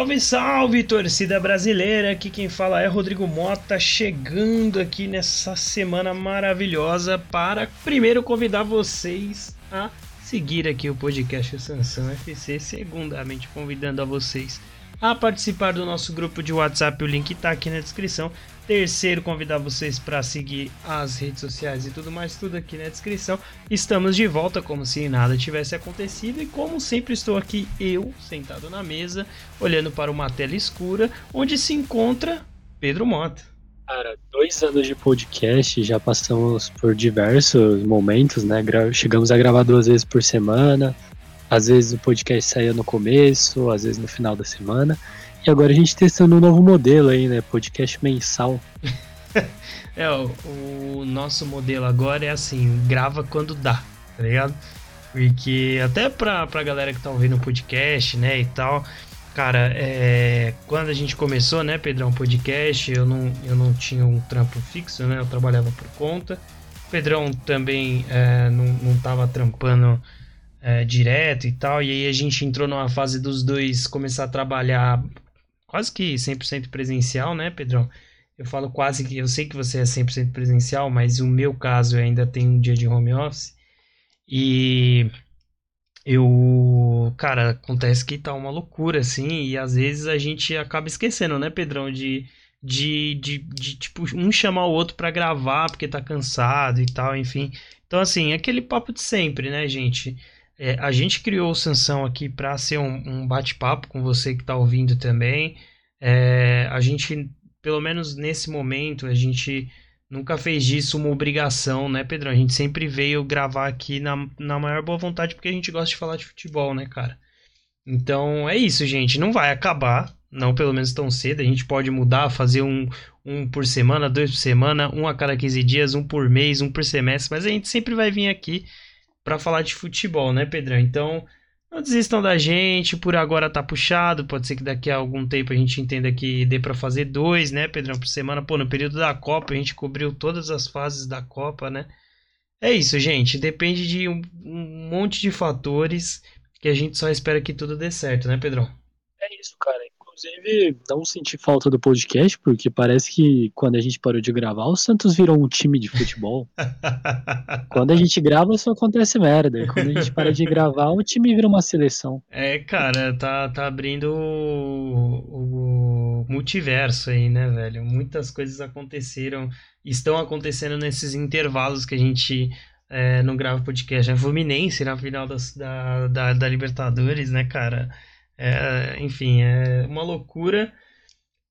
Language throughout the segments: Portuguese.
Salve, salve, torcida brasileira! Aqui quem fala é Rodrigo Mota, chegando aqui nessa semana maravilhosa para primeiro convidar vocês a seguir aqui o podcast Sansão FC, segundamente convidando a vocês a participar do nosso grupo de WhatsApp, o link está aqui na descrição. Terceiro, convidar vocês para seguir as redes sociais e tudo mais, tudo aqui na descrição. Estamos de volta como se nada tivesse acontecido e como sempre estou aqui eu, sentado na mesa, olhando para uma tela escura, onde se encontra Pedro Mota. Cara, dois anos de podcast, já passamos por diversos momentos, né? Chegamos a gravar duas vezes por semana, às vezes o podcast saía no começo, às vezes no final da semana. E agora a gente testando um novo modelo aí, né? Podcast mensal. é, o, o, nosso modelo agora é assim, grava quando dá, tá ligado? Porque até pra, pra galera que tá ouvindo o podcast, né, e tal, cara, é, quando a gente começou, né, Pedrão, podcast, eu não, eu não tinha um trampo fixo, né, eu trabalhava por conta. Pedrão também é, não, não tava trampando é, direto e tal. E aí a gente entrou numa fase dos dois começar a trabalhar quase que 100% presencial, né, Pedrão? Eu falo quase que, eu sei que você é 100% presencial, mas o meu caso eu ainda tenho um dia de home office. E eu, cara, acontece que tá uma loucura assim, e às vezes a gente acaba esquecendo, né, Pedrão, de de, de, de tipo um chamar o outro para gravar porque tá cansado e tal, enfim. Então assim, aquele papo de sempre, né, gente? É, a gente criou o Sansão aqui para ser um, um bate-papo com você que está ouvindo também. É, a gente, pelo menos nesse momento, a gente nunca fez disso uma obrigação, né, Pedrão? A gente sempre veio gravar aqui na, na maior boa vontade porque a gente gosta de falar de futebol, né, cara? Então é isso, gente. Não vai acabar, não pelo menos tão cedo. A gente pode mudar, fazer um, um por semana, dois por semana, um a cada 15 dias, um por mês, um por semestre, mas a gente sempre vai vir aqui para falar de futebol, né, Pedrão? Então, não desistam da gente, por agora tá puxado, pode ser que daqui a algum tempo a gente entenda que dê para fazer dois, né, Pedrão, por semana. Pô, no período da Copa a gente cobriu todas as fases da Copa, né? É isso, gente, depende de um, um monte de fatores que a gente só espera que tudo dê certo, né, Pedrão? É isso, cara. Inclusive, não senti falta do podcast, porque parece que quando a gente parou de gravar, o Santos virou um time de futebol. quando a gente grava, só acontece merda. Quando a gente para de gravar, o time vira uma seleção. É, cara, tá, tá abrindo o, o multiverso aí, né, velho? Muitas coisas aconteceram, estão acontecendo nesses intervalos que a gente é, não grava podcast. É Fluminense na final das, da, da, da Libertadores, né, cara? É, enfim, é uma loucura.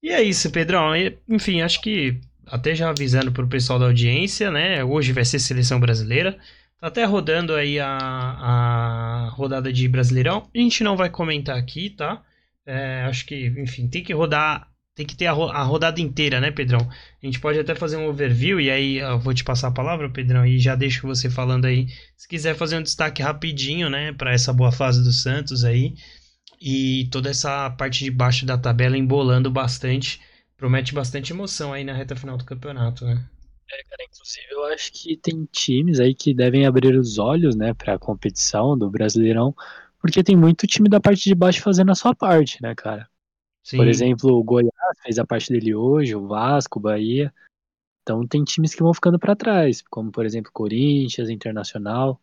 E é isso, Pedrão. Enfim, acho que até já avisando para o pessoal da audiência, né? Hoje vai ser seleção brasileira. Tá até rodando aí a, a rodada de Brasileirão. A gente não vai comentar aqui, tá? É, acho que, enfim, tem que rodar. Tem que ter a, a, rodada inteira, né, Pedrão? A gente pode até fazer um overview e aí eu vou te passar a palavra, Pedrão, e já deixo você falando aí. Se quiser fazer um destaque rapidinho, né, para essa boa fase do Santos aí e toda essa parte de baixo da tabela embolando bastante. Promete bastante emoção aí na reta final do campeonato, né? É, cara, inclusive eu acho que tem times aí que devem abrir os olhos, né, para a competição do Brasileirão, porque tem muito time da parte de baixo fazendo a sua parte, né, cara? Sim. Por exemplo, o Goiás fez a parte dele hoje, o Vasco, o Bahia. Então tem times que vão ficando para trás, como por exemplo Corinthians, Internacional.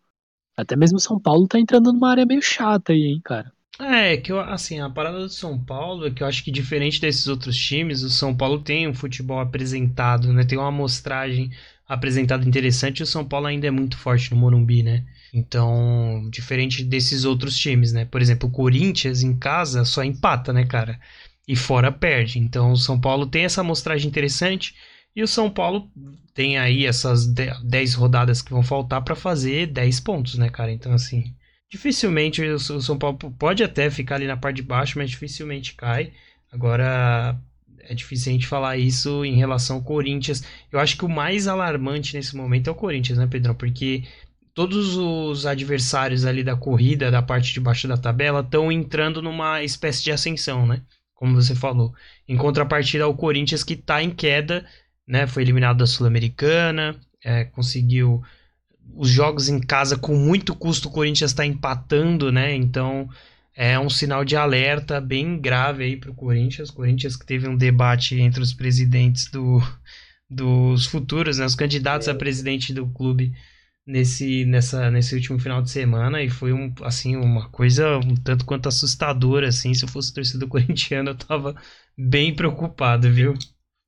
Até mesmo São Paulo tá entrando numa área meio chata aí, hein, cara. É, que eu, assim, a parada do São Paulo é que eu acho que diferente desses outros times, o São Paulo tem um futebol apresentado, né? Tem uma amostragem apresentada interessante e o São Paulo ainda é muito forte no Morumbi, né? Então, diferente desses outros times, né? Por exemplo, o Corinthians em casa só empata, né, cara? E fora perde. Então, o São Paulo tem essa amostragem interessante e o São Paulo tem aí essas 10 rodadas que vão faltar para fazer 10 pontos, né, cara? Então, assim, Dificilmente o São Paulo pode até ficar ali na parte de baixo, mas dificilmente cai. Agora é difícil a gente falar isso em relação ao Corinthians. Eu acho que o mais alarmante nesse momento é o Corinthians, né, Pedrão? Porque todos os adversários ali da corrida, da parte de baixo da tabela, estão entrando numa espécie de ascensão, né? Como você falou. Em contrapartida ao Corinthians que está em queda, né? Foi eliminado da Sul-Americana, é, conseguiu os jogos em casa com muito custo o Corinthians está empatando, né? Então é um sinal de alerta bem grave aí para o Corinthians. Corinthians que teve um debate entre os presidentes do, dos futuros, né, os candidatos a presidente do clube nesse, nessa, nesse último final de semana e foi um, assim, uma coisa um tanto quanto assustadora, assim, se eu fosse torcedor corintiano eu tava bem preocupado, viu?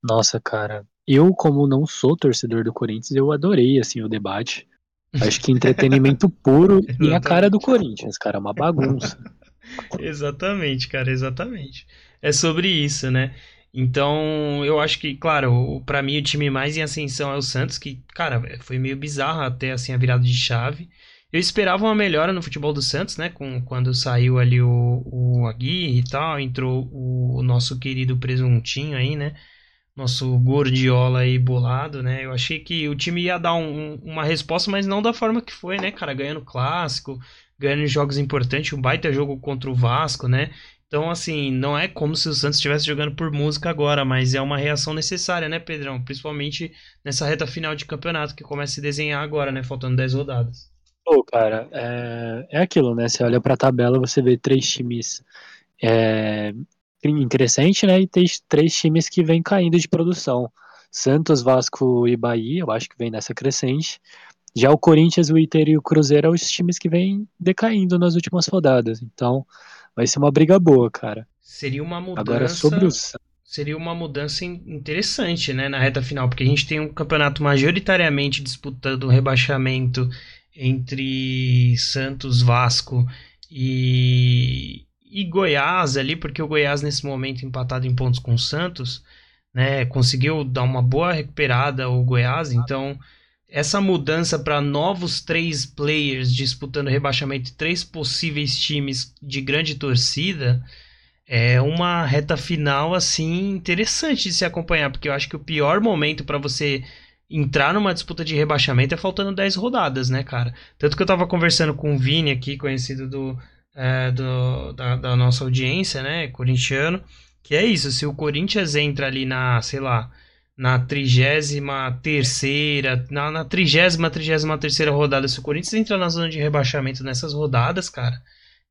Nossa, cara, eu como não sou torcedor do Corinthians, eu adorei, assim, o debate. Acho que entretenimento puro e a cara do Corinthians, cara, é uma bagunça. exatamente, cara, exatamente. É sobre isso, né? Então, eu acho que, claro, para mim o time mais em ascensão é o Santos, que, cara, foi meio bizarro até assim a virada de chave. Eu esperava uma melhora no futebol do Santos, né? Com, quando saiu ali o, o Aguirre e tal, entrou o, o nosso querido presuntinho aí, né? Nosso gordiola aí bolado, né? Eu achei que o time ia dar um, uma resposta, mas não da forma que foi, né, cara? Ganhando clássico, ganhando jogos importantes, um baita jogo contra o Vasco, né? Então, assim, não é como se o Santos estivesse jogando por música agora, mas é uma reação necessária, né, Pedrão? Principalmente nessa reta final de campeonato que começa a se desenhar agora, né? Faltando 10 rodadas. Pô, cara, é, é aquilo, né? Você olha pra tabela, você vê três times é, em crescente, né? E tem três times que vêm caindo de produção. Santos, Vasco e Bahia, eu acho que vem nessa crescente. Já o Corinthians, o Inter e o Cruzeiro são os times que vêm decaindo nas últimas rodadas. Então, Vai ser uma briga boa, cara. Seria uma mudança. Agora sobre o seria uma mudança interessante, né, na reta final, porque a gente tem um campeonato majoritariamente disputando o rebaixamento entre Santos, Vasco e, e Goiás ali, porque o Goiás nesse momento empatado em pontos com o Santos, né, conseguiu dar uma boa recuperada o Goiás, então essa mudança para novos três players disputando rebaixamento, três possíveis times de grande torcida, é uma reta final assim interessante de se acompanhar, porque eu acho que o pior momento para você entrar numa disputa de rebaixamento é faltando 10 rodadas, né, cara? Tanto que eu tava conversando com o Vini aqui, conhecido do, é, do da, da nossa audiência, né, corintiano, que é isso, se o Corinthians entra ali na, sei lá, na trigésima terceira, na, trigésima, trigésima terceira rodada, se o Corinthians entrar na zona de rebaixamento nessas rodadas, cara,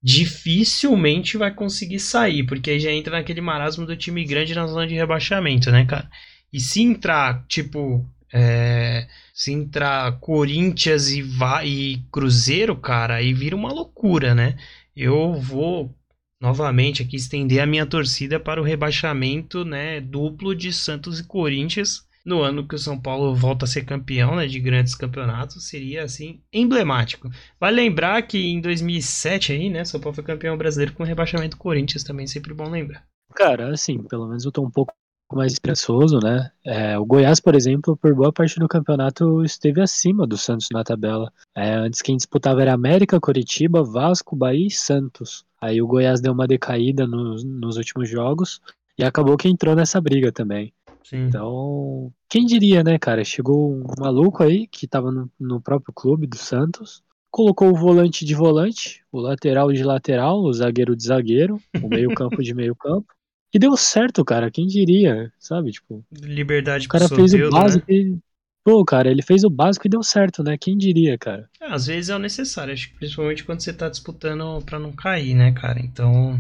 dificilmente vai conseguir sair, porque aí já entra naquele marasmo do time grande na zona de rebaixamento, né, cara? E se entrar, tipo, é, se entrar Corinthians e, e Cruzeiro, cara, aí vira uma loucura, né? Eu vou novamente aqui estender a minha torcida para o rebaixamento né, duplo de Santos e Corinthians no ano que o São Paulo volta a ser campeão né, de grandes campeonatos, seria assim emblemático. Vale lembrar que em 2007 aí, né, São Paulo foi campeão brasileiro com rebaixamento do Corinthians também, sempre bom lembrar. Cara, assim, pelo menos eu tô um pouco mais esperançoso, né? É, o Goiás, por exemplo, por boa parte do campeonato esteve acima do Santos na tabela. É, antes quem disputava era América, Coritiba, Vasco, Bahia e Santos. Aí o Goiás deu uma decaída nos, nos últimos jogos e acabou que entrou nessa briga também. Sim. Então, quem diria, né, cara? Chegou um maluco aí que tava no, no próprio clube do Santos, colocou o volante de volante, o lateral de lateral, o zagueiro de zagueiro, o meio-campo de meio-campo. E deu certo, cara. Quem diria, sabe? Tipo, liberdade o cara fez o básico né? e... Pô, cara, ele fez o básico e deu certo, né? Quem diria, cara? É, às vezes é o necessário, acho que principalmente quando você tá disputando para não cair, né, cara? Então,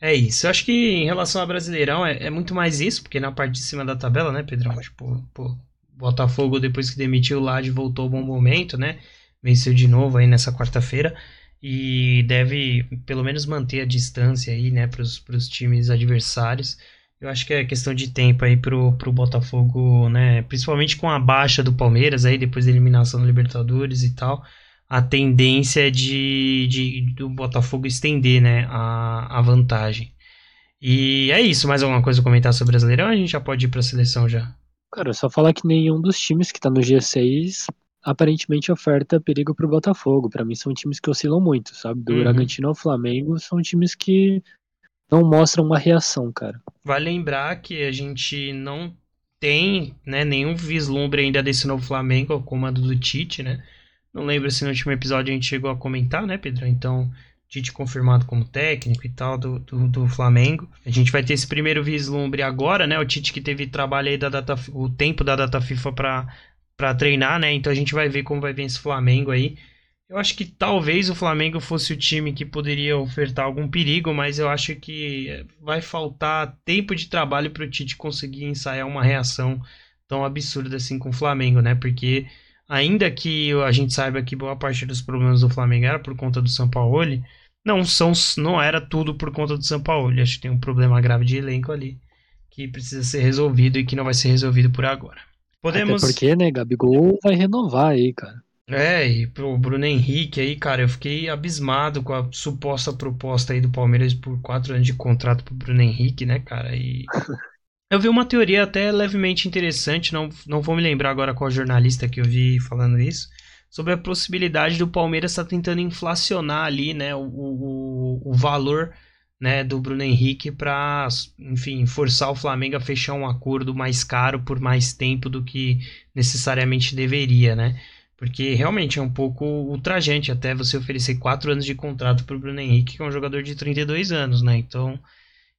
é isso. Eu acho que em relação ao Brasileirão é, é, muito mais isso, porque na parte de cima da tabela, né, Pedrão? Tipo, pô, Botafogo depois que demitiu o Lade voltou ao bom momento, né? Venceu de novo aí nessa quarta-feira e deve pelo menos manter a distância aí, né, para os times adversários. Eu acho que é questão de tempo aí pro, pro Botafogo, né, principalmente com a baixa do Palmeiras aí depois da eliminação do Libertadores e tal, a tendência é de, de do Botafogo estender, né, a, a vantagem. E é isso, mais alguma coisa a comentar sobre o Brasileirão? A gente já pode ir para a seleção já. Cara, só falar que nenhum dos times que tá no G6 aparentemente oferta perigo para o Botafogo. Para mim são times que oscilam muito, sabe? Do uhum. Bragantino ao Flamengo são times que não mostram uma reação, cara. Vale lembrar que a gente não tem né, nenhum vislumbre ainda desse novo Flamengo, o comando do Tite, né? Não lembro se no último episódio a gente chegou a comentar, né, Pedro? Então, Tite confirmado como técnico e tal do, do, do, Flamengo. A gente vai ter esse primeiro vislumbre agora, né? O Tite que teve trabalho aí da data, o tempo da data FIFA para para treinar, né? Então a gente vai ver como vai vir esse Flamengo aí. Eu acho que talvez o Flamengo fosse o time que poderia ofertar algum perigo, mas eu acho que vai faltar tempo de trabalho para o Tite conseguir ensaiar uma reação tão absurda assim com o Flamengo, né? Porque ainda que a gente saiba que boa parte dos problemas do Flamengo era por conta do São Paulo, não são, não era tudo por conta do São Paulo. Acho que tem um problema grave de elenco ali que precisa ser resolvido e que não vai ser resolvido por agora. Podemos. Até porque, né, Gabigol vai renovar aí, cara. É, e pro Bruno Henrique aí, cara, eu fiquei abismado com a suposta proposta aí do Palmeiras por quatro anos de contrato pro Bruno Henrique, né, cara? E eu vi uma teoria até levemente interessante, não, não vou me lembrar agora qual jornalista que eu vi falando isso, sobre a possibilidade do Palmeiras estar tá tentando inflacionar ali, né, o, o, o valor né, do Bruno Henrique para, enfim, forçar o Flamengo a fechar um acordo mais caro por mais tempo do que necessariamente deveria, né? Porque realmente é um pouco ultrajante até você oferecer quatro anos de contrato para o Bruno Henrique, que é um jogador de 32 anos, né? Então,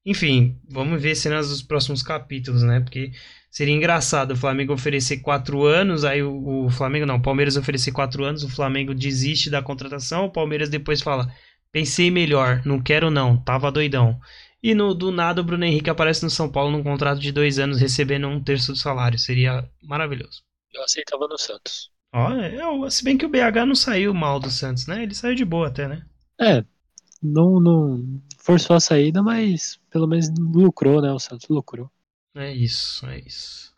enfim, vamos ver cenas dos próximos capítulos, né? Porque seria engraçado o Flamengo oferecer quatro anos, aí o, o Flamengo não, o Palmeiras oferecer quatro anos, o Flamengo desiste da contratação, o Palmeiras depois fala Pensei melhor, não quero não, tava doidão. E no, do nada o Bruno Henrique aparece no São Paulo num contrato de dois anos recebendo um terço do salário. Seria maravilhoso. Eu aceitava no Santos. Ó, é, se bem que o BH não saiu mal do Santos, né? Ele saiu de boa até, né? É, não, não forçou a saída, mas pelo menos lucrou, né? O Santos lucrou. É isso, é isso.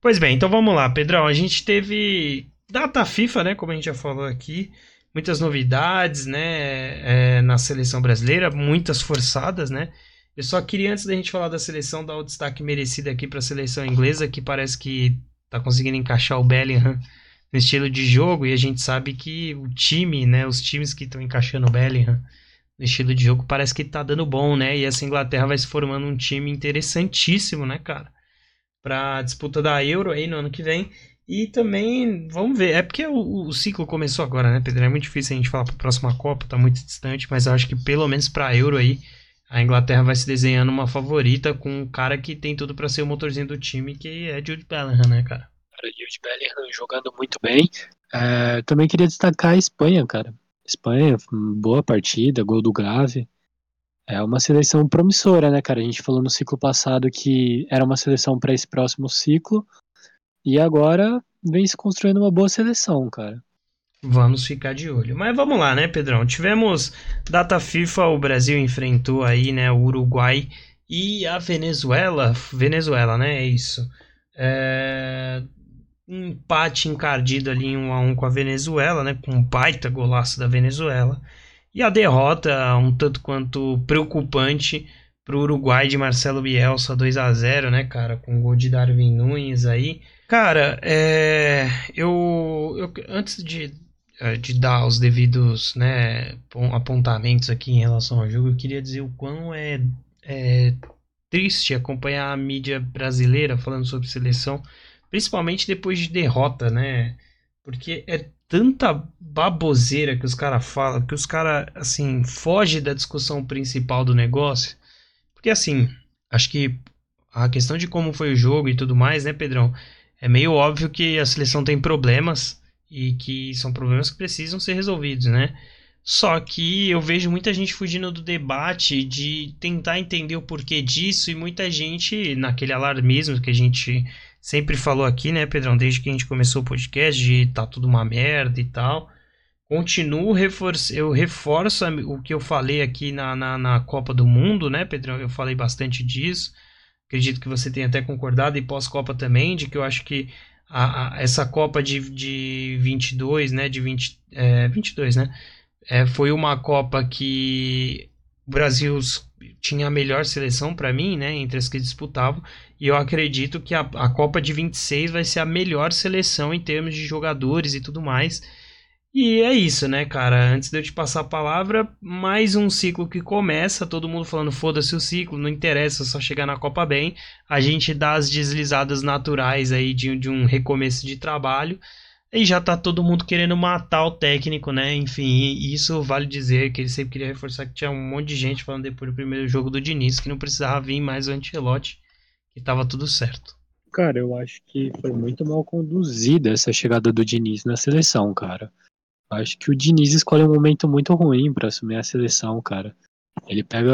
Pois bem, então vamos lá, Pedrão. A gente teve data FIFA, né? Como a gente já falou aqui muitas novidades, né, é, na seleção brasileira, muitas forçadas, né. Eu só queria, antes da gente falar da seleção, dar o destaque merecido aqui para a seleção inglesa, que parece que está conseguindo encaixar o Bellingham no estilo de jogo, e a gente sabe que o time, né, os times que estão encaixando o Bellingham no estilo de jogo, parece que está dando bom, né, e essa Inglaterra vai se formando um time interessantíssimo, né, cara, para a disputa da Euro aí no ano que vem, e também, vamos ver, é porque o, o, ciclo começou agora, né, Pedro? É muito difícil a gente falar para a próxima Copa, tá muito distante, mas eu acho que pelo menos para Euro aí, a Inglaterra vai se desenhando uma favorita com um cara que tem tudo para ser o motorzinho do time, que é Jude Bellingham, né, cara? Cara, Jude Bellingham jogando muito bem. É, também queria destacar a Espanha, cara. Espanha, boa partida, gol do Grave. É uma seleção promissora, né, cara? A gente falou no ciclo passado que era uma seleção para esse próximo ciclo. E agora vem se construindo uma boa seleção, cara. Vamos ficar de olho. Mas vamos lá, né, Pedrão? Tivemos data FIFA, o Brasil enfrentou aí, né, o Uruguai e a Venezuela. Venezuela, né? É isso. É... Um empate encardido ali em 1 a 1 com a Venezuela, né? Com um baita golaço da Venezuela. E a derrota, um tanto quanto preocupante para o Uruguai de Marcelo Bielsa 2 a 0 né, cara? Com o gol de Darwin Nunes aí. Cara, é, eu, eu antes de, é, de dar os devidos né, apontamentos aqui em relação ao jogo, eu queria dizer o quão é, é triste acompanhar a mídia brasileira falando sobre seleção, principalmente depois de derrota, né? Porque é tanta baboseira que os caras falam, que os caras, assim, fogem da discussão principal do negócio. Porque, assim, acho que a questão de como foi o jogo e tudo mais, né, Pedrão? É meio óbvio que a seleção tem problemas e que são problemas que precisam ser resolvidos, né? Só que eu vejo muita gente fugindo do debate de tentar entender o porquê disso e muita gente naquele alarmismo que a gente sempre falou aqui, né, Pedrão, desde que a gente começou o podcast, de tá tudo uma merda e tal. Continuo reforço, eu reforço o que eu falei aqui na, na, na Copa do Mundo, né, Pedrão? Eu falei bastante disso acredito que você tenha até concordado, e pós-Copa também, de que eu acho que a, a, essa Copa de, de 22, né, de 20, é, 22, né, é, foi uma Copa que o Brasil tinha a melhor seleção para mim, né, entre as que disputavam, e eu acredito que a, a Copa de 26 vai ser a melhor seleção em termos de jogadores e tudo mais, e é isso, né, cara? Antes de eu te passar a palavra, mais um ciclo que começa, todo mundo falando foda-se o ciclo, não interessa, só chegar na Copa bem. A gente dá as deslizadas naturais aí de, de um recomeço de trabalho. E já tá todo mundo querendo matar o técnico, né? Enfim, isso vale dizer que ele sempre queria reforçar que tinha um monte de gente falando depois do primeiro jogo do Diniz que não precisava vir mais o Ancelotti, que tava tudo certo. Cara, eu acho que foi muito mal conduzida essa chegada do Diniz na seleção, cara. Acho que o Diniz escolhe um momento muito ruim para assumir a seleção, cara. Ele pega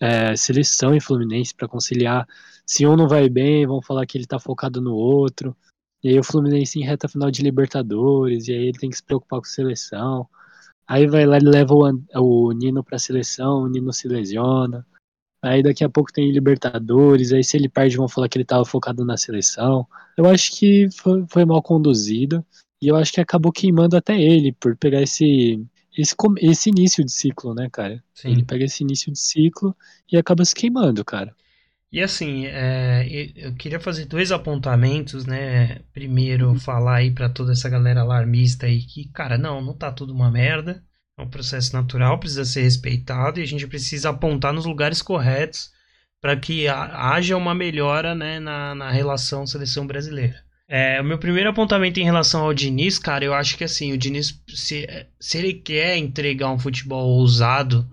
é, seleção e Fluminense para conciliar. Se um não vai bem, vão falar que ele tá focado no outro. E aí o Fluminense em reta final de Libertadores, e aí ele tem que se preocupar com seleção. Aí vai lá e leva o, o Nino pra seleção, o Nino se lesiona. Aí daqui a pouco tem Libertadores, aí se ele perde vão falar que ele tava focado na seleção. Eu acho que foi, foi mal conduzido. E eu acho que acabou queimando até ele por pegar esse, esse, esse início de ciclo, né, cara? Sim. Ele pega esse início de ciclo e acaba se queimando, cara. E assim, é, eu queria fazer dois apontamentos, né? Primeiro, falar aí para toda essa galera alarmista aí que, cara, não, não tá tudo uma merda. É um processo natural, precisa ser respeitado e a gente precisa apontar nos lugares corretos para que haja uma melhora né, na, na relação seleção brasileira. É, o meu primeiro apontamento em relação ao Diniz, cara, eu acho que assim, o Diniz, se, se ele quer entregar um futebol ousado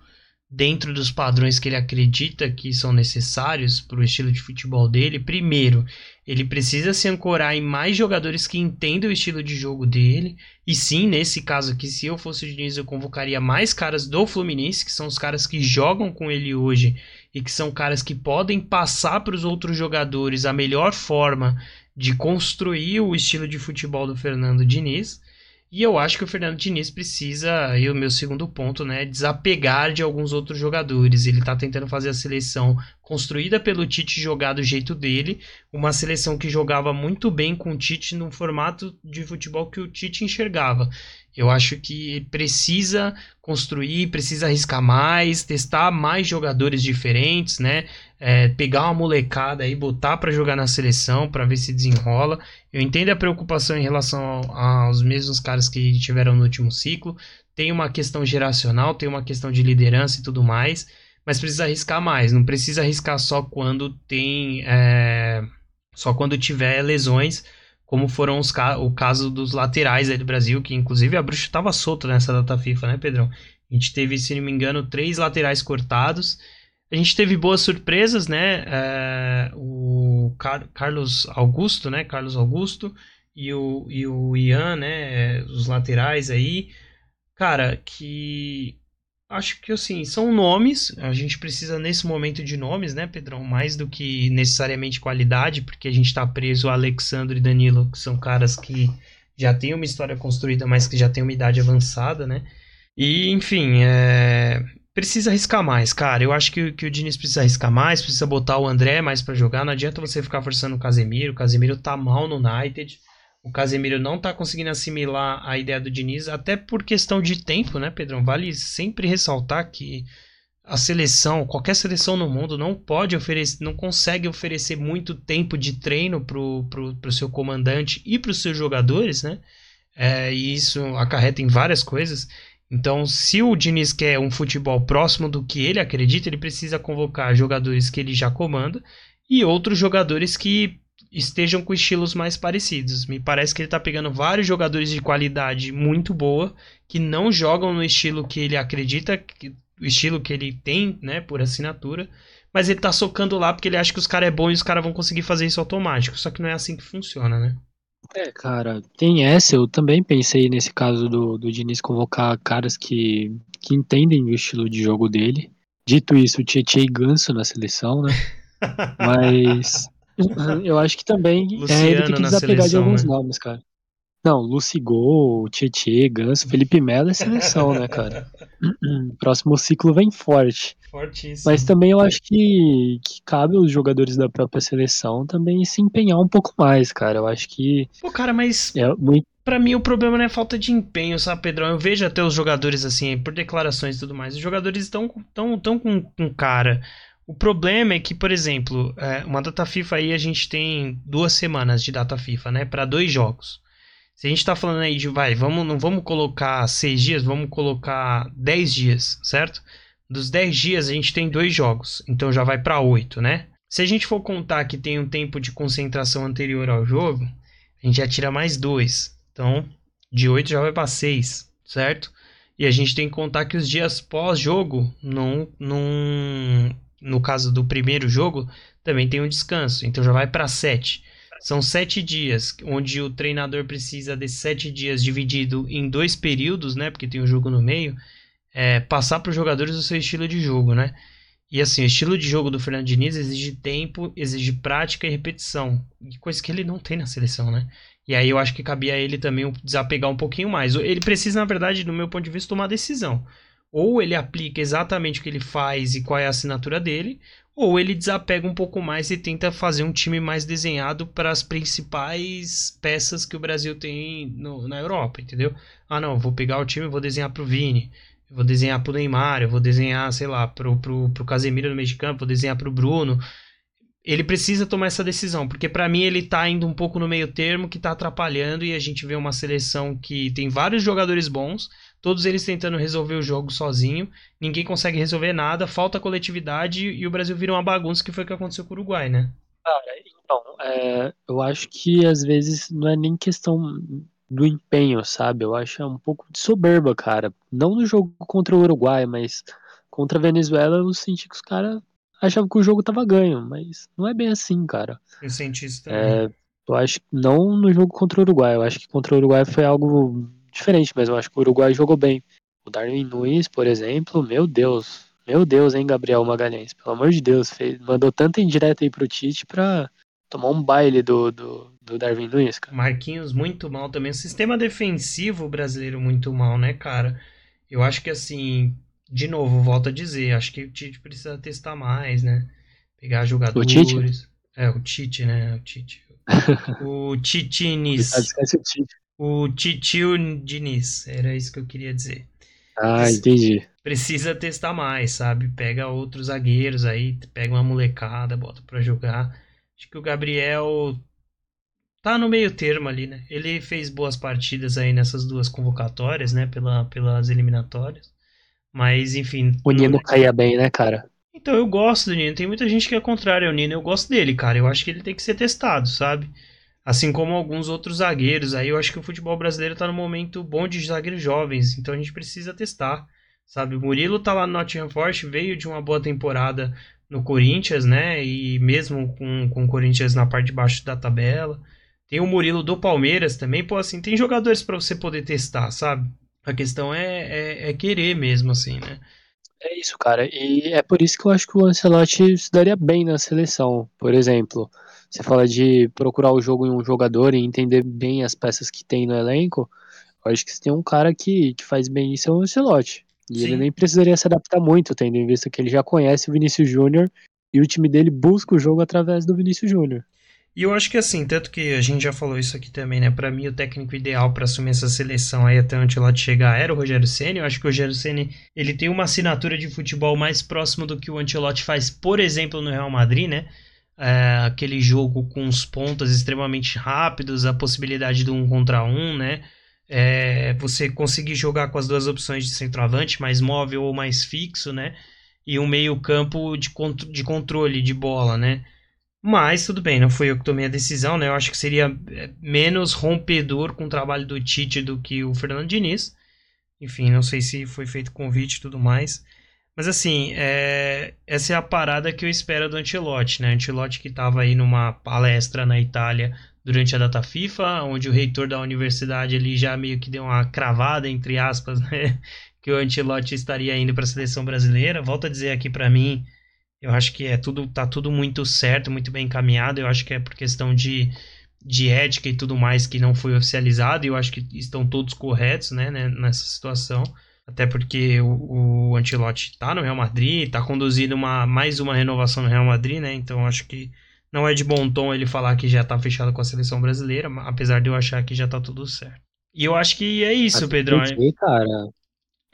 dentro dos padrões que ele acredita que são necessários para o estilo de futebol dele, primeiro, ele precisa se ancorar em mais jogadores que entendam o estilo de jogo dele. E sim, nesse caso aqui, se eu fosse o Diniz, eu convocaria mais caras do Fluminense, que são os caras que jogam com ele hoje e que são caras que podem passar para os outros jogadores a melhor forma de construir o estilo de futebol do Fernando Diniz. E eu acho que o Fernando Diniz precisa, e o meu segundo ponto, né, desapegar de alguns outros jogadores. Ele está tentando fazer a seleção construída pelo Tite jogar do jeito dele, uma seleção que jogava muito bem com o Tite no formato de futebol que o Tite enxergava. Eu acho que precisa construir, precisa arriscar mais, testar mais jogadores diferentes, né? É, pegar uma molecada e botar para jogar na seleção para ver se desenrola. Eu entendo a preocupação em relação aos mesmos caras que tiveram no último ciclo. Tem uma questão geracional, tem uma questão de liderança e tudo mais, mas precisa arriscar mais. Não precisa arriscar só quando tem, é, só quando tiver lesões como foram os ca o caso dos laterais aí do Brasil, que inclusive a bruxa estava solta nessa data FIFA, né, Pedrão? A gente teve, se não me engano, três laterais cortados. A gente teve boas surpresas, né? É, o Car Carlos Augusto, né? Carlos Augusto e o, e o Ian, né? Os laterais aí. Cara, que Acho que assim, são nomes, a gente precisa nesse momento de nomes, né, Pedrão? Mais do que necessariamente qualidade, porque a gente está preso a Alexandre e Danilo, que são caras que já têm uma história construída, mas que já têm uma idade avançada, né? E, enfim, é... precisa arriscar mais, cara. Eu acho que, que o Diniz precisa arriscar mais, precisa botar o André mais para jogar. Não adianta você ficar forçando o Casemiro. O Casemiro tá mal no United. O Casemiro não está conseguindo assimilar a ideia do Diniz, até por questão de tempo, né, Pedrão? Vale sempre ressaltar que a seleção, qualquer seleção no mundo, não pode oferecer, não consegue oferecer muito tempo de treino pro, pro seu comandante e para os seus jogadores, né? É, e isso acarreta em várias coisas. Então, se o Diniz quer um futebol próximo do que ele acredita, ele precisa convocar jogadores que ele já comanda e outros jogadores que estejam com estilos mais parecidos. Me parece que ele está pegando vários jogadores de qualidade muito boa que não jogam no estilo que ele acredita, que, o estilo que ele tem, né, por assinatura, mas ele está socando lá porque ele acha que os caras é bom e os caras vão conseguir fazer isso automático. Só que não é assim que funciona, né? É, cara, tem essa. Eu também pensei nesse caso do, do Diniz convocar caras que, que entendem o estilo de jogo dele. Dito isso, o Tietchan e Ganso na seleção, né? Mas eu acho que também Luciano é, ele tem que desapegar seleção, de alguns né? nomes, cara. Não, Lucigol, Tietê, Ganso, Felipe Melo é seleção, né, cara? Próximo ciclo vem forte. Fortíssimo. Mas também eu acho que, que cabe aos jogadores da própria seleção também se empenhar um pouco mais, cara. Eu acho que. Pô, cara, mas. É muito... Pra mim o problema não é falta de empenho, sabe, Pedrão? Eu vejo até os jogadores assim, por declarações e tudo mais. Os jogadores estão tão, tão com, com cara. O problema é que, por exemplo, é, uma data FIFA aí a gente tem duas semanas de data FIFA, né? Para dois jogos. Se a gente está falando aí de, vai, vamos, não vamos colocar seis dias, vamos colocar dez dias, certo? Dos dez dias a gente tem dois jogos, então já vai para oito, né? Se a gente for contar que tem um tempo de concentração anterior ao jogo, a gente já tira mais dois. Então, de oito já vai para seis, certo? E a gente tem que contar que os dias pós-jogo não, não no caso do primeiro jogo, também tem um descanso. Então já vai para 7. São sete dias, onde o treinador precisa desses sete dias dividido em dois períodos, né? Porque tem um jogo no meio, é, passar para os jogadores o seu estilo de jogo, né? E assim, o estilo de jogo do Fernando Diniz exige tempo, exige prática e repetição, coisa que ele não tem na seleção, né? E aí eu acho que cabia a ele também desapegar um pouquinho mais. Ele precisa, na verdade, do meu ponto de vista, tomar decisão. Ou ele aplica exatamente o que ele faz e qual é a assinatura dele, ou ele desapega um pouco mais e tenta fazer um time mais desenhado para as principais peças que o Brasil tem no, na Europa, entendeu? Ah, não, vou pegar o time e vou desenhar para o Vini, vou desenhar para o Neymar, eu vou desenhar, sei lá, para o Casemiro no meio de campo, vou desenhar para o Bruno. Ele precisa tomar essa decisão, porque para mim ele está indo um pouco no meio termo que está atrapalhando e a gente vê uma seleção que tem vários jogadores bons, todos eles tentando resolver o jogo sozinho, ninguém consegue resolver nada, falta coletividade e o Brasil vira uma bagunça que foi o que aconteceu com o Uruguai, né? Cara, então, é, eu acho que às vezes não é nem questão do empenho, sabe? Eu acho é um pouco de soberba, cara. Não no jogo contra o Uruguai, mas contra a Venezuela eu senti que os caras achavam que o jogo tava ganho, mas não é bem assim, cara. Eu senti isso também. É, eu acho que não no jogo contra o Uruguai, eu acho que contra o Uruguai foi algo diferente, mas eu acho que o Uruguai jogou bem. O Darwin Nunes, por exemplo, meu Deus. Meu Deus, hein, Gabriel Magalhães? Pelo amor de Deus, fez, mandou tanta indireta aí pro Tite pra tomar um baile do, do, do Darwin Nunes, cara. Marquinhos muito mal também. O sistema defensivo brasileiro muito mal, né, cara? Eu acho que assim, de novo, volto a dizer, acho que o Tite precisa testar mais, né? Pegar jogadores. O Tite? É, o Tite, né? O Tite. o Titinis. Esquece o Tite. O Titio Diniz, era isso que eu queria dizer. Ah, entendi. Precisa testar mais, sabe? Pega outros zagueiros aí, pega uma molecada, bota para jogar. Acho que o Gabriel tá no meio termo ali, né? Ele fez boas partidas aí nessas duas convocatórias, né? Pela, pelas eliminatórias. Mas, enfim. O Nino não... caía bem, né, cara? Então, eu gosto do Nino. Tem muita gente que é contrária ao Nino. Eu gosto dele, cara. Eu acho que ele tem que ser testado, sabe? Assim como alguns outros zagueiros. Aí eu acho que o futebol brasileiro está no momento bom de zagueiros jovens, então a gente precisa testar. Sabe, o Murilo tá lá no Nottingham Forest, veio de uma boa temporada no Corinthians, né? E mesmo com, com o Corinthians na parte de baixo da tabela. Tem o Murilo do Palmeiras também, pô, assim, tem jogadores para você poder testar, sabe? A questão é, é, é, querer mesmo, assim, né? É isso, cara. E é por isso que eu acho que o Ancelotti se daria bem na seleção. Por exemplo, você fala de procurar o jogo em um jogador e entender bem as peças que tem no elenco. Eu acho que se tem um cara que, que faz bem isso é o Ancelotti. E Sim. ele nem precisaria se adaptar muito, tendo em vista que ele já conhece o Vinícius Júnior e o time dele busca o jogo através do Vinícius Júnior. E eu acho que assim, tanto que a gente já falou isso aqui também, né? Para mim o técnico ideal para assumir essa seleção aí até o Ancelotti chegar era o Rogério Ceni. Eu acho que o Rogério Ceni, ele tem uma assinatura de futebol mais próximo do que o Ancelotti faz, por exemplo, no Real Madrid, né? É, aquele jogo com os pontas extremamente rápidos, a possibilidade de um contra um, né? É, você conseguir jogar com as duas opções de centroavante, mais móvel ou mais fixo, né? E um meio campo de, de controle de bola, né? Mas tudo bem, não foi eu que tomei a decisão, né? Eu acho que seria é, menos rompedor com o trabalho do Tite do que o Fernando Diniz. Enfim, não sei se foi feito convite e tudo mais. Mas assim, é... essa é a parada que eu espero do Antilote, né? Antilote que estava aí numa palestra na Itália durante a data FIFA, onde o reitor da universidade ali já meio que deu uma cravada, entre aspas, né? Que o Antilote estaria indo para a seleção brasileira. Volto a dizer aqui para mim, eu acho que é tudo, tá tudo muito certo, muito bem encaminhado. Eu acho que é por questão de, de ética e tudo mais que não foi oficializado. E eu acho que estão todos corretos, né, né nessa situação. Até porque o, o Antilote está no Real Madrid, está conduzindo uma, mais uma renovação no Real Madrid, né? Então acho que não é de bom tom ele falar que já está fechado com a seleção brasileira, apesar de eu achar que já está tudo certo. E eu acho que é isso, Até Pedrão. Porque, cara,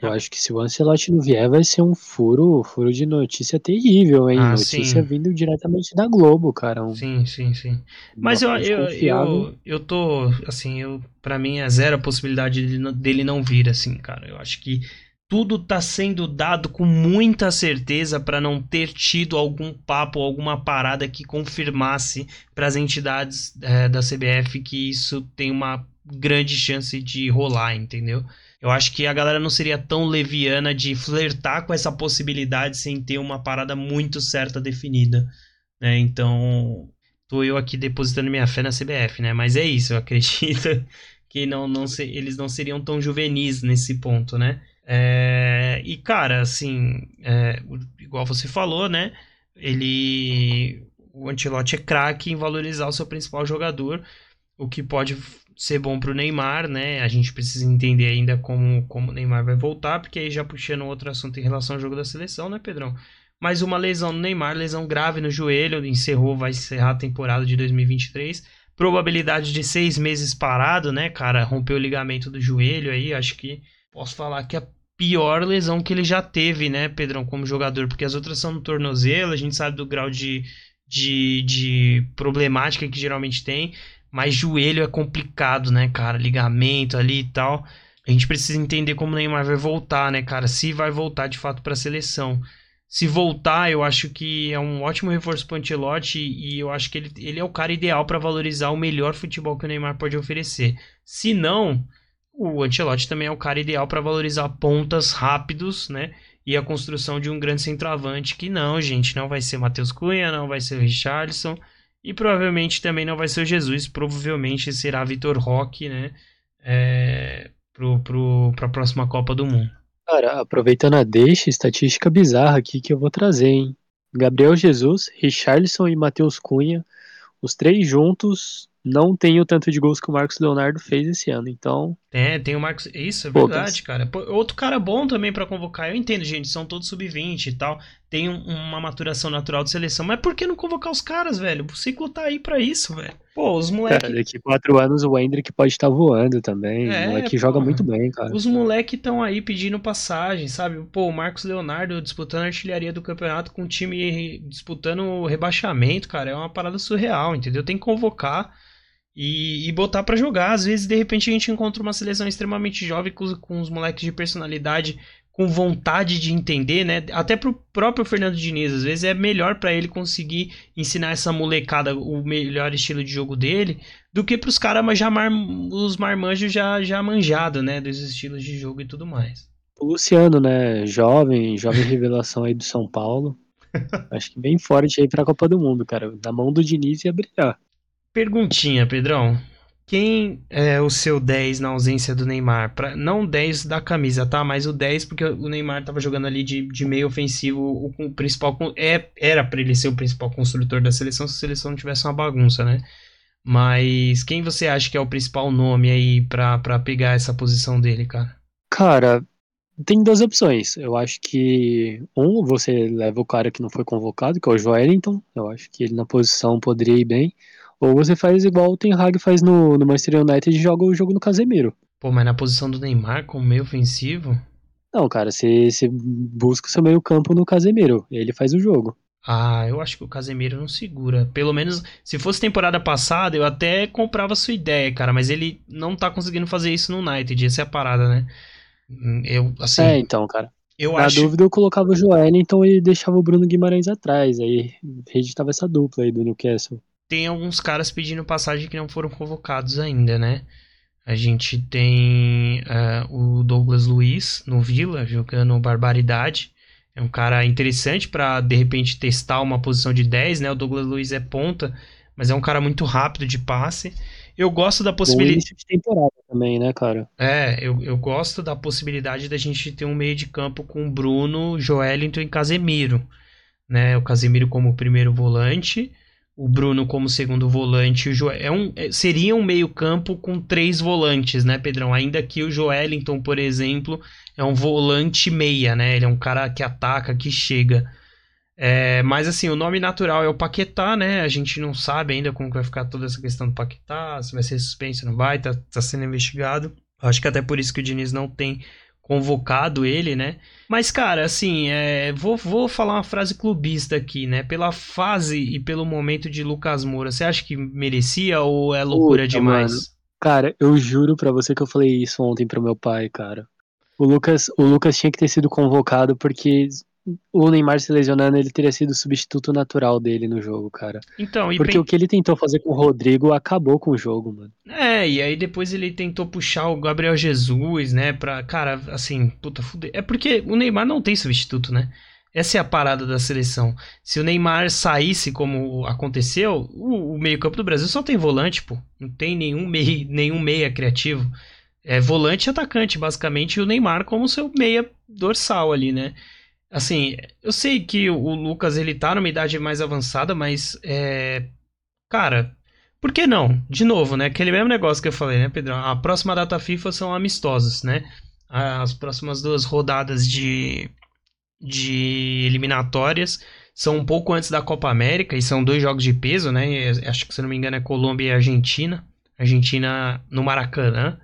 eu acho que se o Ancelotti não vier, vai ser um furo, furo de notícia terrível, hein? Ah, notícia sim. vindo diretamente da Globo, cara. Um... Sim, sim, sim. Mas eu, eu, eu, eu tô, assim, eu, pra mim é zero a possibilidade dele não vir, assim, cara. Eu acho que tudo tá sendo dado com muita certeza para não ter tido algum papo, alguma parada que confirmasse para as entidades é, da CBF que isso tem uma grande chance de rolar, entendeu? Eu acho que a galera não seria tão leviana de flertar com essa possibilidade sem ter uma parada muito certa definida. Né? Então, tô eu aqui depositando minha fé na CBF, né? Mas é isso, eu acredito que não, não se, eles não seriam tão juvenis nesse ponto, né? É, e, cara, assim, é, igual você falou, né? Ele. O Antilote é craque em valorizar o seu principal jogador, o que pode ser bom para o Neymar, né? A gente precisa entender ainda como, como o Neymar vai voltar, porque aí já puxando outro assunto em relação ao jogo da seleção, né, Pedrão? Mas uma lesão no Neymar, lesão grave no joelho, encerrou, vai encerrar a temporada de 2023. Probabilidade de seis meses parado, né, cara? Rompeu o ligamento do joelho aí, acho que posso falar que é a pior lesão que ele já teve, né, Pedrão, como jogador, porque as outras são no tornozelo, a gente sabe do grau de, de, de problemática que geralmente tem. Mas joelho é complicado, né, cara? Ligamento ali e tal. A gente precisa entender como o Neymar vai voltar, né, cara? Se vai voltar de fato para a seleção. Se voltar, eu acho que é um ótimo reforço para o Ancelotti e eu acho que ele, ele é o cara ideal para valorizar o melhor futebol que o Neymar pode oferecer. Se não, o Ancelotti também é o cara ideal para valorizar pontas rápidos, né? E a construção de um grande centroavante que não, gente, não vai ser Matheus Cunha, não vai ser Richarlison e provavelmente também não vai ser o Jesus, provavelmente será Vitor Roque, né? É, pro, pro, pra próxima Copa do Mundo. Cara, aproveitando a deixa, estatística bizarra aqui que eu vou trazer, hein? Gabriel Jesus, Richarlison e Matheus Cunha, os três juntos não tem o tanto de gols que o Marcos Leonardo fez esse ano, então. É, tem o Marcos. Isso, é verdade, cara. Outro cara bom também para convocar. Eu entendo, gente, são todos sub-20 e tal. Tem um, uma maturação natural de seleção. Mas por que não convocar os caras, velho? O ciclo tá aí para isso, velho. Pô, os moleques. Cara, daqui quatro anos o Hendrick pode estar tá voando também. É, o moleque joga muito bem, cara. Os moleques estão aí pedindo passagem, sabe? Pô, o Marcos Leonardo disputando a artilharia do campeonato com o time disputando o rebaixamento, cara. É uma parada surreal, entendeu? Tem que convocar e, e botar para jogar. Às vezes, de repente, a gente encontra uma seleção extremamente jovem com, com os moleques de personalidade com vontade de entender, né? Até pro próprio Fernando Diniz, às vezes é melhor para ele conseguir ensinar essa molecada o melhor estilo de jogo dele do que pros caras já mar, os marmanjos já já manjado, né, dos estilos de jogo e tudo mais. O Luciano, né, jovem, jovem revelação aí do São Paulo. Acho que bem forte aí pra Copa do Mundo, cara. Na mão do Diniz ia brilhar. Perguntinha, Pedrão. Quem é o seu 10 na ausência do Neymar? Pra, não 10 da camisa, tá? Mas o 10 porque o Neymar tava jogando ali de, de meio ofensivo. O, o principal. É, era para ele ser o principal construtor da seleção se a seleção não tivesse uma bagunça, né? Mas quem você acha que é o principal nome aí pra pegar essa posição dele, cara? Cara, tem duas opções. Eu acho que um, você leva o cara que não foi convocado, que é o Joelinton. Eu acho que ele na posição poderia ir bem. Ou você faz igual o Ten Hag faz no, no Manchester United e joga o jogo no Casemiro. Pô, mas na posição do Neymar como meio ofensivo? Não, cara, você, você busca o seu meio campo no Casemiro. Ele faz o jogo. Ah, eu acho que o Casemiro não segura. Pelo menos, se fosse temporada passada, eu até comprava a sua ideia, cara. Mas ele não tá conseguindo fazer isso no United. Essa é a parada, né? Eu, assim... É, então, cara. Eu Na acho... dúvida, eu colocava o Joelinton e deixava o Bruno Guimarães atrás. Aí reeditava essa dupla aí do Newcastle tem alguns caras pedindo passagem que não foram convocados ainda, né? A gente tem uh, o Douglas Luiz no Vila jogando barbaridade. É um cara interessante para de repente testar uma posição de 10, né? O Douglas Luiz é ponta, mas é um cara muito rápido de passe. Eu gosto da possibilidade. de temporada também, né, cara? É, eu, eu gosto da possibilidade da gente ter um meio de campo com Bruno, Joelinton e Casemiro. Né? O Casemiro como primeiro volante o Bruno como segundo volante, o Joel, é um, é, seria um meio-campo com três volantes, né, Pedrão? Ainda que o Joelinton, por exemplo, é um volante meia, né? Ele é um cara que ataca, que chega. É, mas assim, o nome natural é o Paquetá, né? A gente não sabe ainda como vai ficar toda essa questão do Paquetá, se vai ser suspenso, não vai, tá, tá sendo investigado. Acho que até por isso que o Diniz não tem convocado ele, né? Mas, cara, assim, é, vou, vou falar uma frase clubista aqui, né? Pela fase e pelo momento de Lucas Moura, você acha que merecia ou é loucura Puta, demais? Mano. Cara, eu juro para você que eu falei isso ontem pro meu pai, cara. O Lucas, o Lucas tinha que ter sido convocado porque o Neymar se lesionando, ele teria sido o substituto natural dele no jogo, cara. Então, Porque pen... o que ele tentou fazer com o Rodrigo acabou com o jogo, mano. É, e aí depois ele tentou puxar o Gabriel Jesus, né, pra, cara, assim, puta, fuder. É porque o Neymar não tem substituto, né? Essa é a parada da seleção. Se o Neymar saísse como aconteceu, o, o meio-campo do Brasil só tem volante, pô. Não tem nenhum meia, nenhum meia criativo. É volante e atacante, basicamente, e o Neymar como seu meia dorsal ali, né? Assim, eu sei que o Lucas ele tá numa idade mais avançada, mas é. Cara, por que não? De novo, né? Aquele mesmo negócio que eu falei, né, Pedrão? A próxima data FIFA são amistosas, né? As próximas duas rodadas de, de eliminatórias são um pouco antes da Copa América e são dois jogos de peso, né? Acho que se não me engano é Colômbia e Argentina. Argentina no Maracanã.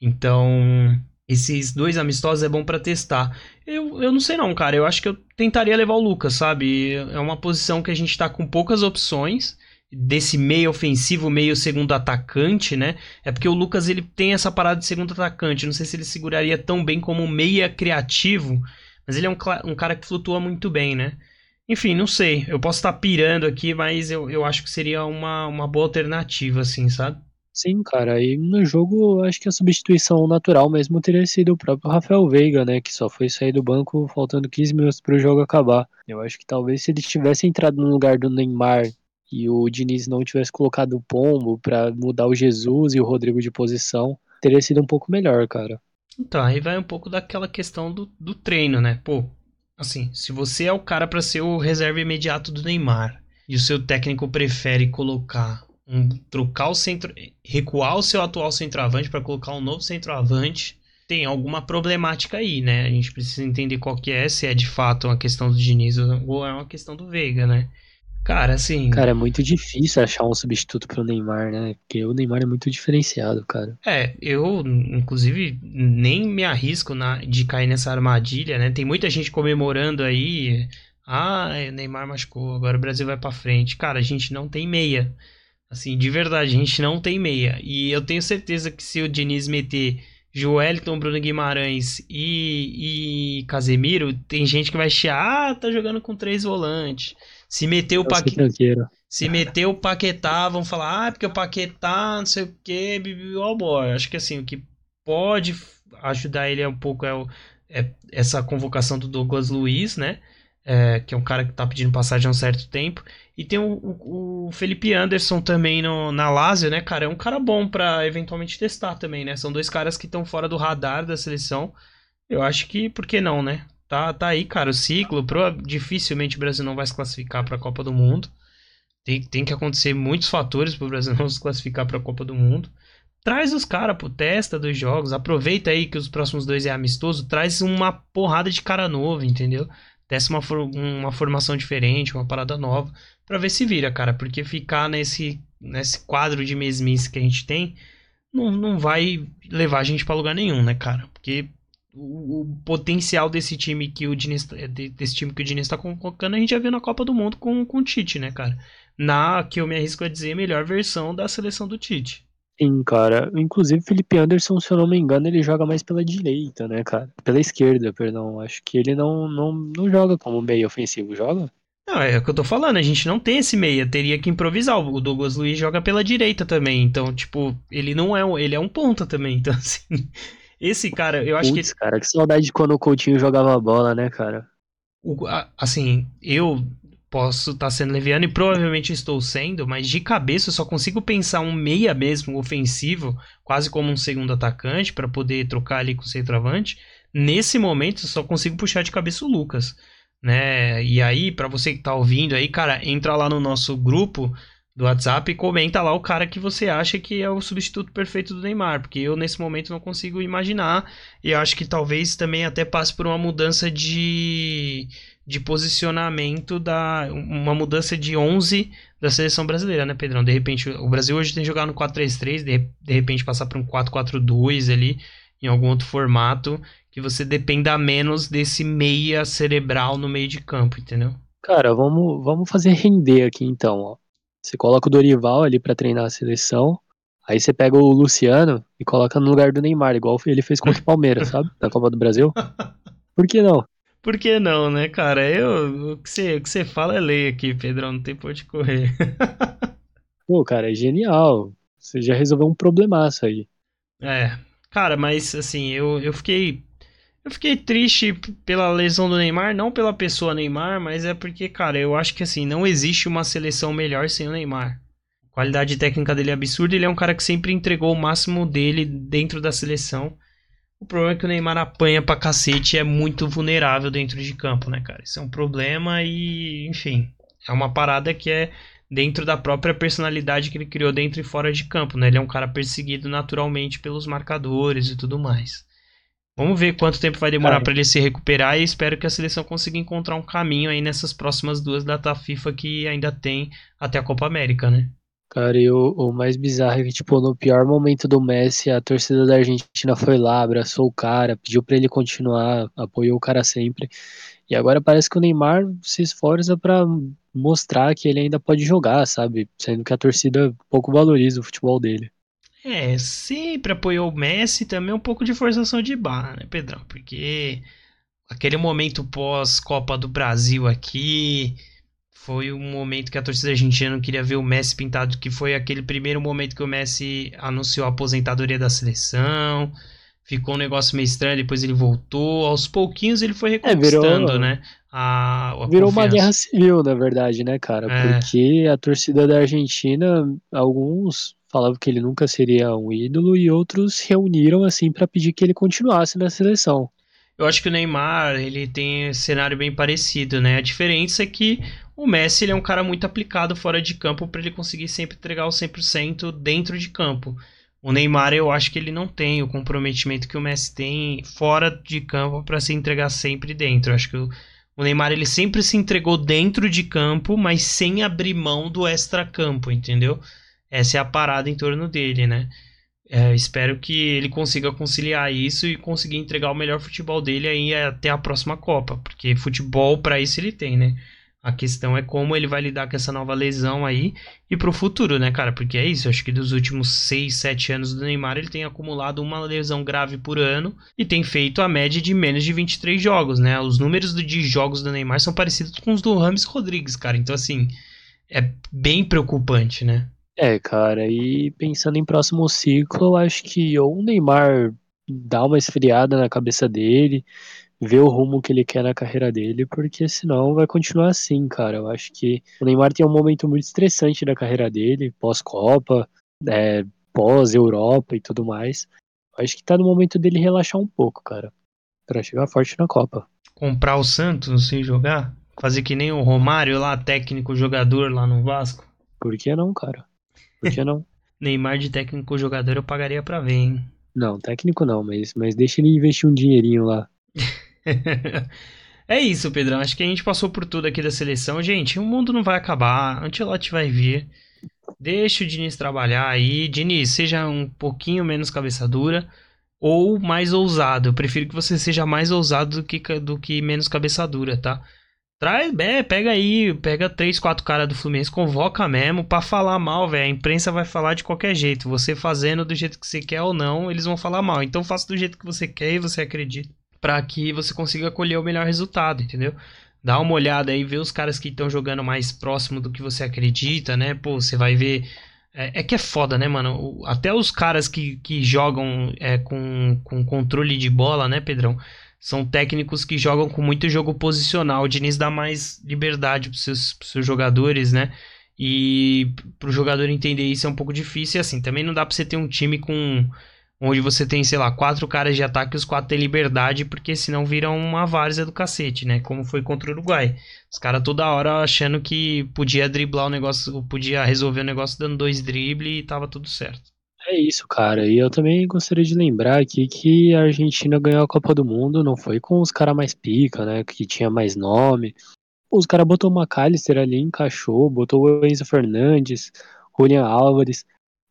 Então, esses dois amistosos é bom para testar. Eu, eu não sei não, cara. Eu acho que eu tentaria levar o Lucas, sabe? É uma posição que a gente tá com poucas opções desse meio ofensivo, meio segundo atacante, né? É porque o Lucas ele tem essa parada de segundo atacante. Não sei se ele seguraria tão bem como meia criativo, mas ele é um, um cara que flutua muito bem, né? Enfim, não sei. Eu posso estar pirando aqui, mas eu, eu acho que seria uma, uma boa alternativa, assim, sabe? Sim, cara, e no jogo acho que a substituição natural mesmo teria sido o próprio Rafael Veiga, né, que só foi sair do banco faltando 15 minutos para o jogo acabar. Eu acho que talvez se ele tivesse entrado no lugar do Neymar e o Diniz não tivesse colocado o Pombo para mudar o Jesus e o Rodrigo de posição, teria sido um pouco melhor, cara. Então, aí vai um pouco daquela questão do, do treino, né? Pô, assim, se você é o cara para ser o reserva imediato do Neymar e o seu técnico prefere colocar um trocar o centro, recuar o seu atual centroavante para colocar um novo centroavante, tem alguma problemática aí, né? A gente precisa entender qual que é, se é de fato uma questão do Diniz ou é uma questão do Veiga, né? Cara, assim. Cara, é muito difícil achar um substituto pro Neymar, né? Porque o Neymar é muito diferenciado, cara. É, eu, inclusive, nem me arrisco na, de cair nessa armadilha, né? Tem muita gente comemorando aí. Ah, o Neymar machucou, agora o Brasil vai pra frente. Cara, a gente não tem meia. Assim, de verdade, a gente não tem meia. E eu tenho certeza que se o Diniz meter Joelton, Bruno Guimarães e, e Casemiro, tem gente que vai chiar, ah, tá jogando com três volantes. Se meter o Paquetá. Se meter o Paquetá, vão falar, ah, porque o Paquetá, não sei o que, ó boy. Acho que assim, o que pode ajudar ele é um pouco é, o, é essa convocação do Douglas Luiz, né? É, que é um cara que tá pedindo passagem há um certo tempo. E tem o, o, o Felipe Anderson também no, na Lazio, né, cara? É um cara bom para eventualmente testar também, né? São dois caras que estão fora do radar da seleção. Eu acho que, por que não, né? Tá, tá aí, cara, o ciclo. Pro, dificilmente o Brasil não vai se classificar para a Copa do Mundo. Tem, tem que acontecer muitos fatores para o Brasil não se classificar para a Copa do Mundo. Traz os caras, pô, testa dos jogos. Aproveita aí que os próximos dois é amistoso. Traz uma porrada de cara novo, entendeu? Testa uma, uma formação diferente, uma parada nova. para ver se vira, cara. Porque ficar nesse, nesse quadro de mesmice que a gente tem não, não vai levar a gente para lugar nenhum, né, cara? Porque o, o, potencial desse time que o Diniz, desse time que o Diniz está colocando, a gente já viu na Copa do Mundo com, com o Tite, né, cara? Na que eu me arrisco a dizer, melhor versão da seleção do Tite. Sim, cara. Inclusive, Felipe Anderson, se eu não me engano, ele joga mais pela direita, né, cara? Pela esquerda, perdão. Acho que ele não, não, não joga como meio ofensivo, joga? Não, é o que eu tô falando, a gente não tem esse meia, teria que improvisar. O Douglas Luiz joga pela direita também, então, tipo, ele não é um, ele é um ponta também, então assim, esse cara, eu acho Puts, que. cara, que saudade de quando o Coutinho jogava bola, né, cara? O, assim, eu posso estar tá sendo leviano e provavelmente estou sendo, mas de cabeça eu só consigo pensar um meia mesmo ofensivo, quase como um segundo atacante, para poder trocar ali com o centroavante. Nesse momento eu só consigo puxar de cabeça o Lucas, né? E aí, para você que tá ouvindo aí, cara, entra lá no nosso grupo do WhatsApp e comenta lá o cara que você acha que é o substituto perfeito do Neymar, porque eu nesse momento não consigo imaginar e acho que talvez também até passe por uma mudança de, de posicionamento da uma mudança de 11 da seleção brasileira, né, Pedrão? De repente, o Brasil hoje tem jogado no 4-3-3, de, de repente passar para um 4-4-2 ali em algum outro formato que você dependa menos desse meia cerebral no meio de campo, entendeu? Cara, vamos, vamos fazer render aqui então, ó. Você coloca o Dorival ali para treinar a seleção. Aí você pega o Luciano e coloca no lugar do Neymar, igual ele fez contra o Palmeiras, sabe? Na Copa do Brasil. Por que não? Por que não, né, cara? Eu, o, que você, o que você fala é lei aqui, Pedrão, não tem por onde correr. Pô, cara, é genial. Você já resolveu um problemaço aí. É, cara, mas assim, eu, eu fiquei Eu fiquei triste pela lesão do Neymar, não pela pessoa Neymar, mas é porque, cara, eu acho que assim, não existe uma seleção melhor sem o Neymar. A qualidade técnica dele é absurda, ele é um cara que sempre entregou o máximo dele dentro da seleção. O problema é que o Neymar apanha pra cacete e é muito vulnerável dentro de campo, né, cara? Isso é um problema e, enfim, é uma parada que é dentro da própria personalidade que ele criou dentro e fora de campo, né? Ele é um cara perseguido naturalmente pelos marcadores e tudo mais. Vamos ver quanto tempo vai demorar para ele se recuperar e espero que a seleção consiga encontrar um caminho aí nessas próximas duas datas FIFA que ainda tem até a Copa América, né? Cara, e o, o, mais bizarro é que, tipo, no pior momento do Messi, a torcida da Argentina foi lá, abraçou o cara, pediu para ele continuar, apoiou o cara sempre. E agora parece que o Neymar se esforça para mostrar que ele ainda pode jogar, sabe? Sendo que a torcida pouco valoriza o futebol dele. É, sempre apoiou o Messi também um pouco de forçação de barra, né, Pedrão? Porque aquele momento pós-Copa do Brasil aqui, foi um momento que a torcida argentina não queria ver o Messi pintado, que foi aquele primeiro momento que o Messi anunciou a aposentadoria da seleção. Ficou um negócio meio estranho, depois ele voltou. Aos pouquinhos ele foi reconquistando, é, virou, né? A, a virou confiança. uma guerra civil, na verdade, né, cara? É. Porque a torcida da Argentina, alguns falavam que ele nunca seria um ídolo e outros se reuniram assim para pedir que ele continuasse na seleção. Eu acho que o Neymar, ele tem um cenário bem parecido, né? A diferença é que o Messi ele é um cara muito aplicado fora de campo para ele conseguir sempre entregar o 100% dentro de campo. O Neymar, eu acho que ele não tem o comprometimento que o Messi tem fora de campo para se entregar sempre dentro. Eu acho que o, o Neymar ele sempre se entregou dentro de campo, mas sem abrir mão do extra-campo, entendeu? Essa é a parada em torno dele, né? É, espero que ele consiga conciliar isso e conseguir entregar o melhor futebol dele aí até a próxima Copa, porque futebol para isso ele tem, né? A questão é como ele vai lidar com essa nova lesão aí e pro futuro, né, cara? Porque é isso, acho que dos últimos 6, 7 anos do Neymar, ele tem acumulado uma lesão grave por ano e tem feito a média de menos de 23 jogos, né? Os números de jogos do Neymar são parecidos com os do Rames Rodrigues, cara. Então, assim, é bem preocupante, né? É, cara, e pensando em próximo ciclo, eu acho que ou o Neymar dá uma esfriada na cabeça dele, vê o rumo que ele quer na carreira dele, porque senão vai continuar assim, cara. Eu acho que o Neymar tem um momento muito estressante da carreira dele, pós-Copa, é, pós-Europa e tudo mais. Eu acho que tá no momento dele relaxar um pouco, cara, para chegar forte na Copa. Comprar o Santos sem jogar? Fazer que nem o Romário lá, técnico jogador lá no Vasco? Por que não, cara? Não? Neymar de técnico jogador eu pagaria pra ver, hein? Não, técnico não, mas, mas deixa ele investir um dinheirinho lá. é isso, Pedrão. Acho que a gente passou por tudo aqui da seleção. Gente, o mundo não vai acabar. Antelote vai vir. Deixa o Diniz trabalhar aí. Diniz, seja um pouquinho menos cabeça dura ou mais ousado. Eu prefiro que você seja mais ousado do que, do que menos cabeça dura, tá? Traz, é, pega aí, pega três, quatro caras do Fluminense, convoca mesmo pra falar mal, velho. A imprensa vai falar de qualquer jeito. Você fazendo do jeito que você quer ou não, eles vão falar mal. Então faça do jeito que você quer e você acredita. para que você consiga colher o melhor resultado, entendeu? Dá uma olhada aí, vê os caras que estão jogando mais próximo do que você acredita, né? Pô, você vai ver. É, é que é foda, né, mano? Até os caras que, que jogam é, com, com controle de bola, né, Pedrão? São técnicos que jogam com muito jogo posicional. O Diniz dá mais liberdade para seus, seus jogadores, né? E para o jogador entender isso é um pouco difícil. E assim, também não dá para você ter um time com onde você tem, sei lá, quatro caras de ataque e os quatro têm liberdade, porque senão viram uma várzea do cacete, né? Como foi contra o Uruguai. Os caras toda hora achando que podia driblar o negócio, podia resolver o negócio dando dois dribles e tava tudo certo. É isso, cara. E eu também gostaria de lembrar aqui que a Argentina ganhou a Copa do Mundo, não foi com os caras mais pica, né? Que tinha mais nome. Os caras botou o McAllister ali, encaixou, botou o Enzo Fernandes, Julian Álvares,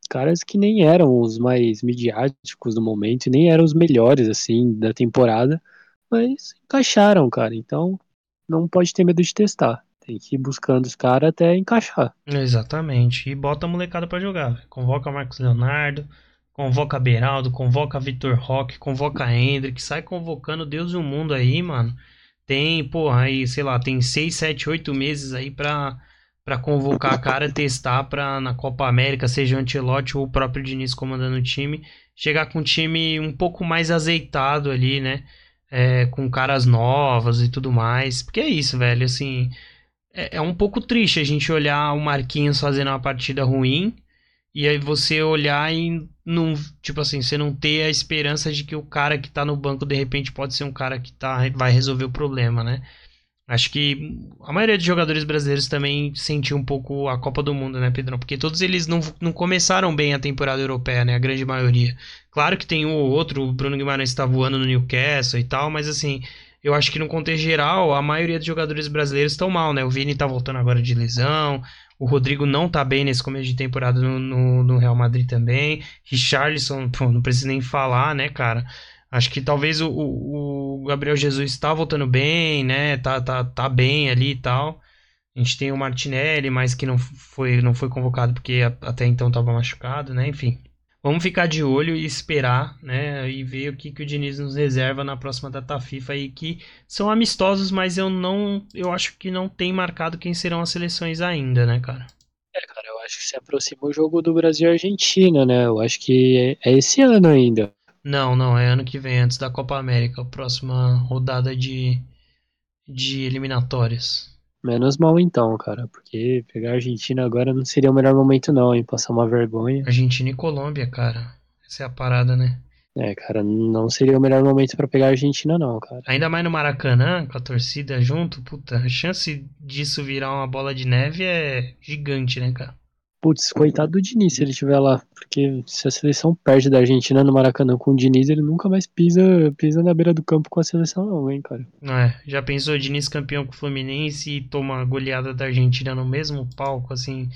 caras que nem eram os mais midiáticos do momento, e nem eram os melhores, assim, da temporada, mas encaixaram, cara. Então, não pode ter medo de testar. Tem que ir buscando os caras até encaixar. Exatamente. E bota a molecada para jogar. Convoca Marcos Leonardo, convoca Beraldo, convoca Vitor Roque, convoca Hendrick, sai convocando Deus e o mundo aí, mano. Tem, porra, aí, sei lá, tem 6, 7, 8 meses aí pra, pra convocar a cara, testar pra na Copa América, seja o Antelote ou o próprio Diniz comandando o time, chegar com um time um pouco mais azeitado ali, né? é, com caras novas e tudo mais. Porque é isso, velho. Assim, é, é um pouco triste a gente olhar o Marquinhos fazendo uma partida ruim e aí você olhar e não, tipo assim, você não ter a esperança de que o cara que tá no banco de repente pode ser um cara que tá, vai resolver o problema, né? Acho que a maioria dos jogadores brasileiros também sentiu um pouco a Copa do Mundo, né, Pedrão? Porque todos eles não, não começaram bem a temporada europeia, né? A grande maioria. Claro que tem um ou outro, o Bruno Guimarães está voando no Newcastle e tal, mas assim, eu acho que no contexto geral, a maioria dos jogadores brasileiros estão mal, né? O Vini tá voltando agora de lesão, o Rodrigo não tá bem nesse começo de temporada no, no, no Real Madrid também. Richarlison, pô, não precisa nem falar, né, cara? Acho que talvez o, o, Gabriel Jesus está voltando bem, né? Tá, tá, tá bem ali e tal. A gente tem o Martinelli, mas que não foi, não foi convocado porque até então estava machucado, né? Enfim. Vamos ficar de olho e esperar, né? E ver o que, que o Diniz nos reserva na próxima data FIFA aí, que são amistosos, mas eu não. Eu acho que não tem marcado quem serão as seleções ainda, né, cara? É, cara, eu acho que se aproxima o jogo do Brasil e Argentina, né? Eu acho que é, é esse ano ainda. Não, não, é ano que vem, antes da Copa América, a próxima rodada de, de eliminatórias. Menos mal então, cara, porque pegar a Argentina agora não seria o melhor momento não, hein? Passar uma vergonha. Argentina e Colômbia, cara. Essa é a parada, né? É, cara, não seria o melhor momento para pegar a Argentina não, cara. Ainda mais no Maracanã, com a torcida junto, puta, a chance disso virar uma bola de neve é gigante, né, cara? Putz, coitado do Diniz se ele estiver lá. Porque se a seleção perde da Argentina no Maracanã com o Diniz, ele nunca mais pisa, pisa na beira do campo com a seleção, não, hein, cara. É, já pensou o Diniz campeão com o Fluminense e toma goleada da Argentina no mesmo palco, assim,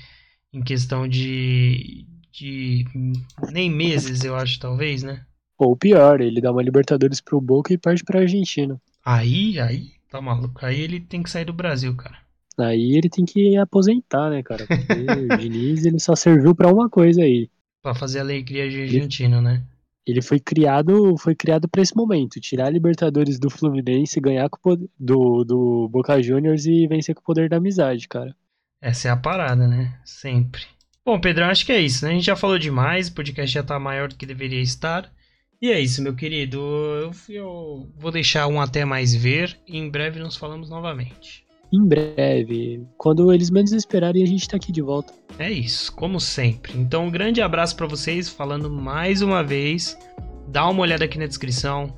em questão de. de. nem meses, eu acho, talvez, né? Ou pior, ele dá uma Libertadores pro Boca e perde pra Argentina. Aí, aí, tá maluco. Aí ele tem que sair do Brasil, cara. Aí ele tem que aposentar, né, cara? Porque o Diniz ele só serviu para uma coisa aí. Pra fazer a alegria de Argentina, ele, né? Ele foi criado, foi criado para esse momento, tirar a Libertadores do Fluminense, ganhar poder, do, do Boca Juniors e vencer com o poder da amizade, cara. Essa é a parada, né? Sempre. Bom, Pedrão, acho que é isso, né? A gente já falou demais, o podcast já tá maior do que deveria estar. E é isso, meu querido. Eu, eu vou deixar um até mais ver e em breve nos falamos novamente em breve. Quando eles menos esperarem, a gente tá aqui de volta. É isso, como sempre. Então, um grande abraço para vocês, falando mais uma vez. Dá uma olhada aqui na descrição.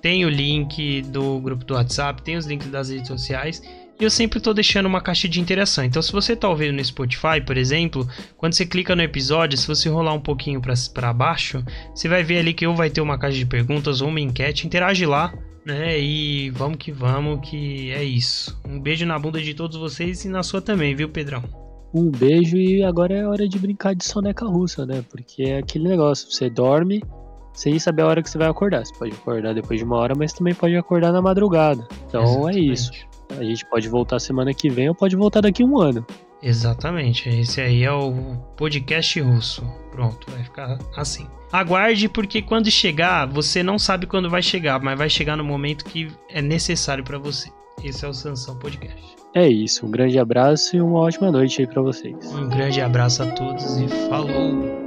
Tem o link do grupo do WhatsApp, tem os links das redes sociais. E eu sempre estou deixando uma caixa de interação. Então, se você está ouvindo no Spotify, por exemplo, quando você clica no episódio, se você rolar um pouquinho para baixo, você vai ver ali que ou vai ter uma caixa de perguntas ou uma enquete. Interage lá, né? E vamos que vamos, que é isso. Um beijo na bunda de todos vocês e na sua também, viu, Pedrão? Um beijo e agora é hora de brincar de soneca russa, né? Porque é aquele negócio, você dorme sem saber a hora que você vai acordar. Você pode acordar depois de uma hora, mas também pode acordar na madrugada. Então é Exatamente. é isso. A gente pode voltar semana que vem ou pode voltar daqui a um ano. Exatamente, esse aí é o podcast russo. Pronto, vai ficar assim. Aguarde, porque quando chegar, você não sabe quando vai chegar, mas vai chegar no momento que é necessário para você. Esse é o Sansão Podcast. É isso, um grande abraço e uma ótima noite aí para vocês. Um grande abraço a todos e falou!